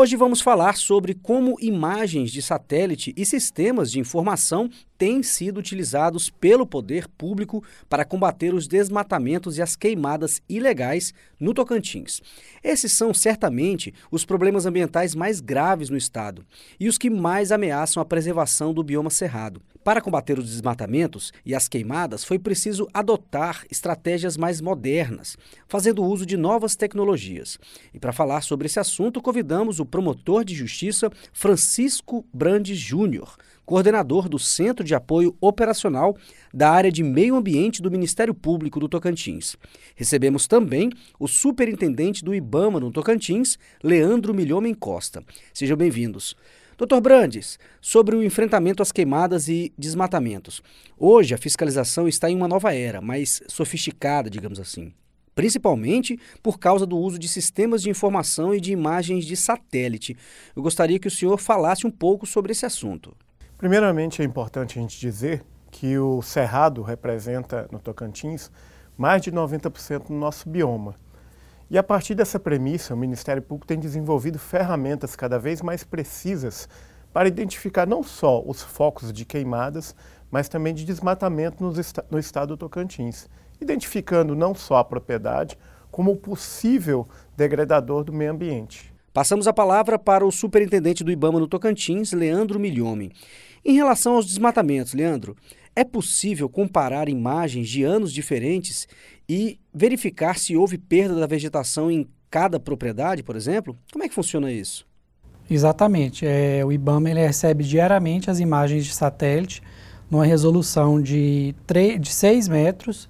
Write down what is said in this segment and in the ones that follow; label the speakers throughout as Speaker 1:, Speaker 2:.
Speaker 1: Hoje vamos falar sobre como imagens de satélite e sistemas de informação têm sido utilizados pelo poder público para combater os desmatamentos e as queimadas ilegais no Tocantins. Esses são certamente os problemas ambientais mais graves no estado e os que mais ameaçam a preservação do bioma cerrado. Para combater os desmatamentos e as queimadas, foi preciso adotar estratégias mais modernas, fazendo uso de novas tecnologias. E para falar sobre esse assunto, convidamos o promotor de justiça Francisco Brandes Júnior, coordenador do Centro de Apoio Operacional da área de Meio Ambiente do Ministério Público do Tocantins. Recebemos também o superintendente do IBAMA no Tocantins, Leandro Milhomem Costa. Sejam bem-vindos. Doutor Brandes, sobre o enfrentamento às queimadas e desmatamentos. Hoje a fiscalização está em uma nova era, mais sofisticada, digamos assim. Principalmente por causa do uso de sistemas de informação e de imagens de satélite. Eu gostaria que o senhor falasse um pouco sobre esse assunto.
Speaker 2: Primeiramente, é importante a gente dizer que o Cerrado representa no Tocantins mais de 90% do nosso bioma. E a partir dessa premissa, o Ministério Público tem desenvolvido ferramentas cada vez mais precisas para identificar não só os focos de queimadas, mas também de desmatamento no, esta no estado do Tocantins, identificando não só a propriedade, como o possível degradador do meio ambiente.
Speaker 1: Passamos a palavra para o superintendente do IBAMA no Tocantins, Leandro Milhomem. Em relação aos desmatamentos, Leandro, é possível comparar imagens de anos diferentes e verificar se houve perda da vegetação em cada propriedade, por exemplo? Como é que funciona isso?
Speaker 3: Exatamente. É, o IBAMA ele recebe diariamente as imagens de satélite numa resolução de, 3, de 6 metros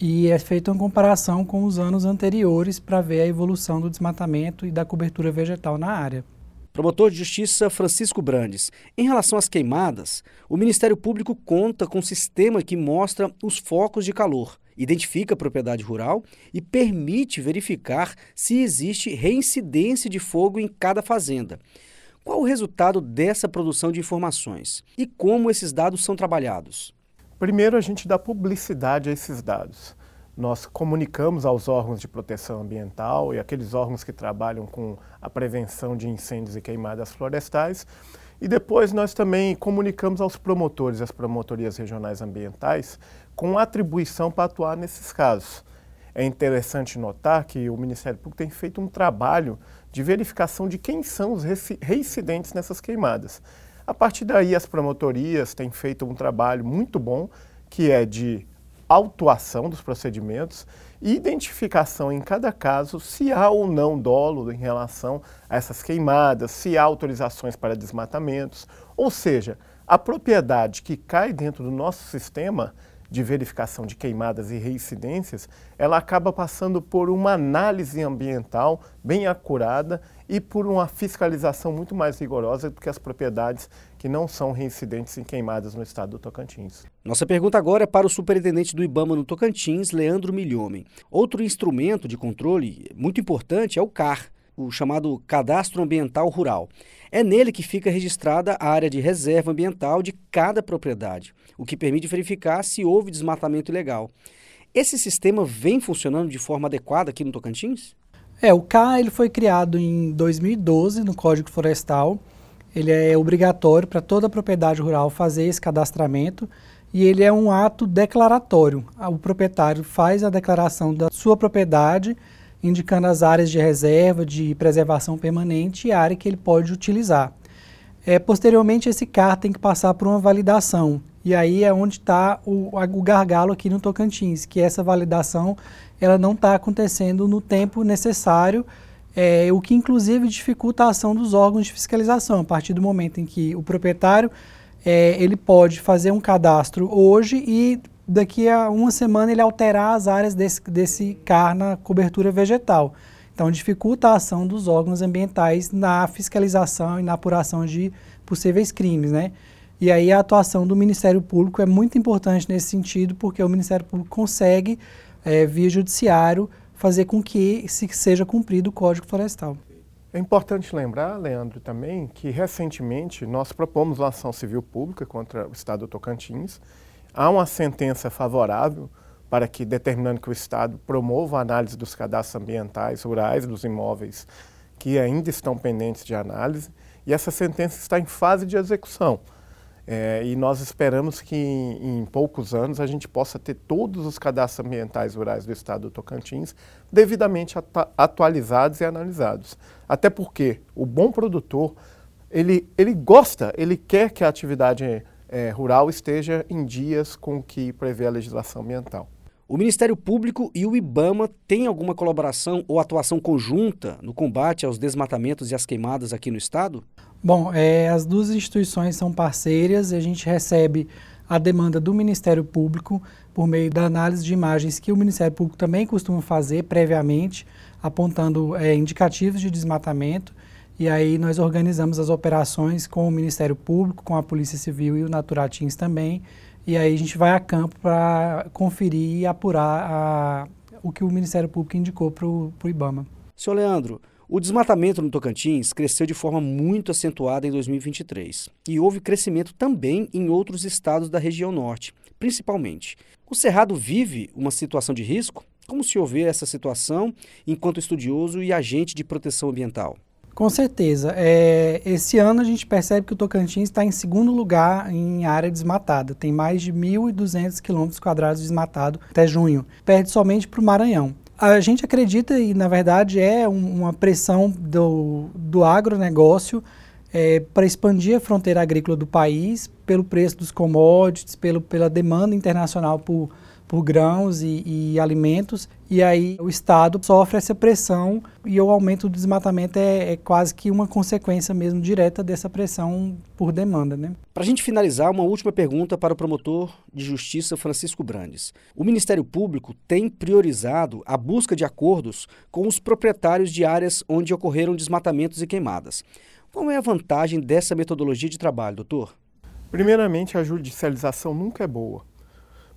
Speaker 3: e é feita uma comparação com os anos anteriores para ver a evolução do desmatamento e da cobertura vegetal na área.
Speaker 1: Promotor de Justiça Francisco Brandes. Em relação às queimadas, o Ministério Público conta com um sistema que mostra os focos de calor, identifica a propriedade rural e permite verificar se existe reincidência de fogo em cada fazenda. Qual o resultado dessa produção de informações e como esses dados são trabalhados?
Speaker 2: Primeiro, a gente dá publicidade a esses dados. Nós comunicamos aos órgãos de proteção ambiental e aqueles órgãos que trabalham com a prevenção de incêndios e queimadas florestais. E depois nós também comunicamos aos promotores, às promotorias regionais ambientais, com atribuição para atuar nesses casos. É interessante notar que o Ministério Público tem feito um trabalho de verificação de quem são os reincidentes nessas queimadas. A partir daí, as promotorias têm feito um trabalho muito bom, que é de autuação dos procedimentos e identificação em cada caso se há ou não dolo em relação a essas queimadas, se há autorizações para desmatamentos, ou seja, a propriedade que cai dentro do nosso sistema de verificação de queimadas e reincidências, ela acaba passando por uma análise ambiental bem acurada e por uma fiscalização muito mais rigorosa do que as propriedades que não são reincidentes em queimadas no estado do Tocantins.
Speaker 1: Nossa pergunta agora é para o superintendente do IBAMA no Tocantins, Leandro Milhomem. Outro instrumento de controle muito importante é o CAR, o chamado Cadastro Ambiental Rural. É nele que fica registrada a área de reserva ambiental de cada propriedade, o que permite verificar se houve desmatamento ilegal. Esse sistema vem funcionando de forma adequada aqui no Tocantins?
Speaker 3: É, o CAR ele foi criado em 2012 no Código Florestal. Ele é obrigatório para toda propriedade rural fazer esse cadastramento e ele é um ato declaratório. O proprietário faz a declaração da sua propriedade indicando as áreas de reserva, de preservação permanente e a área que ele pode utilizar. É, posteriormente, esse CAR tem que passar por uma validação, e aí é onde está o, o, gargalo aqui no Tocantins, que essa validação ela não está acontecendo no tempo necessário, é, o que inclusive dificulta a ação dos órgãos de fiscalização, a partir do momento em que o proprietário é, ele pode fazer um cadastro hoje e daqui a uma semana ele alterar as áreas desse, desse CAR na cobertura vegetal. Então, dificulta a ação dos órgãos ambientais na fiscalização e na apuração de possíveis crimes, né? E aí a atuação do Ministério Público é muito importante nesse sentido, porque o Ministério Público consegue, é, via judiciário, fazer com que se seja cumprido o Código Florestal.
Speaker 2: É importante lembrar, Leandro, também que recentemente nós propomos uma ação civil pública contra o Estado do Tocantins. Há uma sentença favorável para que, determinando que o Estado promova a análise dos cadastros ambientais rurais dos imóveis que ainda estão pendentes de análise, e essa sentença está em fase de execução. É, e nós esperamos que em, em, poucos anos a gente possa ter todos os cadastros ambientais rurais do estado do Tocantins devidamente atualizados e analisados. Até porque o bom produtor, ele, ele gosta, ele quer que a atividade é, rural esteja em dias com o que prevê a legislação ambiental.
Speaker 1: O Ministério Público e o IBAMA têm alguma colaboração ou atuação conjunta no combate aos desmatamentos e às queimadas aqui no estado?
Speaker 3: Bom, é, as duas instituições são parceiras e a gente recebe a demanda do Ministério Público por meio da análise de imagens que o Ministério Público também costuma fazer previamente, apontando é, indicativos de desmatamento. E aí nós organizamos as operações com o Ministério Público, com a Polícia Civil e o Naturatins também. E aí a gente vai a campo para conferir e apurar a, o que o Ministério Público indicou para o IBAMA.
Speaker 1: Senhor Leandro, o desmatamento no Tocantins cresceu de forma muito acentuada em 2023 e houve crescimento também em outros estados da região norte, principalmente. O Cerrado vive uma situação de risco? Como se houver essa situação enquanto estudioso e agente de proteção ambiental?
Speaker 3: Com certeza. É, esse ano a gente percebe que o Tocantins está em segundo lugar em área desmatada. Tem mais de 1.200 quilômetros quadrados desmatado até junho. Perde somente para o Maranhão. A gente acredita, e na verdade é um, uma pressão do, do agronegócio é, para expandir a fronteira agrícola do país, pelo preço dos commodities, pelo, pela demanda internacional por por grãos e, e, alimentos, e aí o Estado sofre essa pressão e o aumento do desmatamento é, é quase que uma consequência mesmo direta dessa pressão por demanda. Né?
Speaker 1: Para a gente finalizar, uma última pergunta para o promotor de justiça Francisco Brandes. O Ministério Público tem priorizado a busca de acordos com os proprietários de áreas onde ocorreram desmatamentos e queimadas. Qual é a vantagem dessa metodologia de trabalho, doutor?
Speaker 2: Primeiramente, a judicialização nunca é boa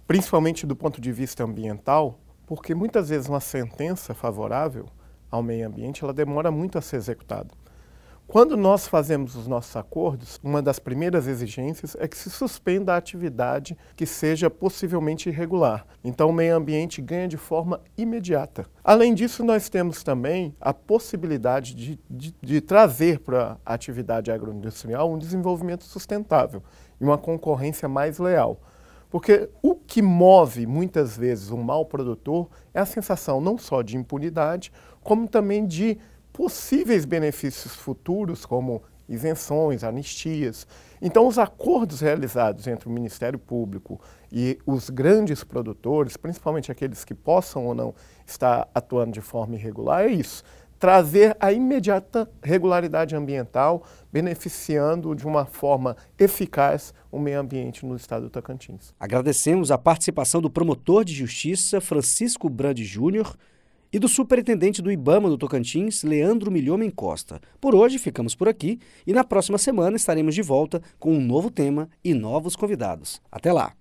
Speaker 2: principalmente do ponto de vista ambiental, porque muitas vezes uma sentença favorável ao meio ambiente ela demora muito a ser executada. Quando nós fazemos os nossos acordos, uma das primeiras exigências é que se suspenda a atividade que seja possivelmente irregular. Então, o meio ambiente ganha de forma imediata. Além disso, nós temos também a possibilidade de, de, de trazer para a atividade agroindustrial um desenvolvimento sustentável e uma concorrência mais leal. Porque o que move muitas vezes um mau produtor é a sensação não só de impunidade, como também de possíveis benefícios futuros, como isenções, anistias. Então, os acordos realizados entre o Ministério Público e os grandes produtores, principalmente aqueles que possam ou não estar atuando de forma irregular, é isso trazer a imediata regularidade ambiental, beneficiando de uma forma eficaz o meio ambiente no estado do Tocantins.
Speaker 1: Agradecemos a participação do promotor de justiça Francisco Brandi Júnior e do superintendente do IBAMA do Tocantins, Leandro Milhomem Costa. Por hoje ficamos por aqui e na próxima semana estaremos de volta com um novo tema e novos convidados. Até lá!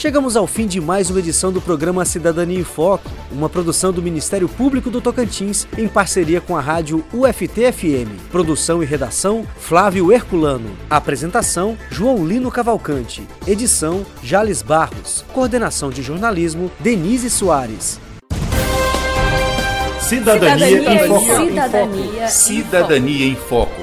Speaker 1: Chegamos ao fim de mais uma edição do programa Cidadania em Foco, uma produção do Ministério Público do Tocantins em parceria com a rádio UFT-FM. Produção e redação Flávio Herculano. Apresentação João Lino Cavalcante. Edição Jales Barros. Coordenação de jornalismo Denise Soares.
Speaker 4: Cidadania, Cidadania em Foco.
Speaker 5: Cidadania,
Speaker 4: Cidadania em Foco.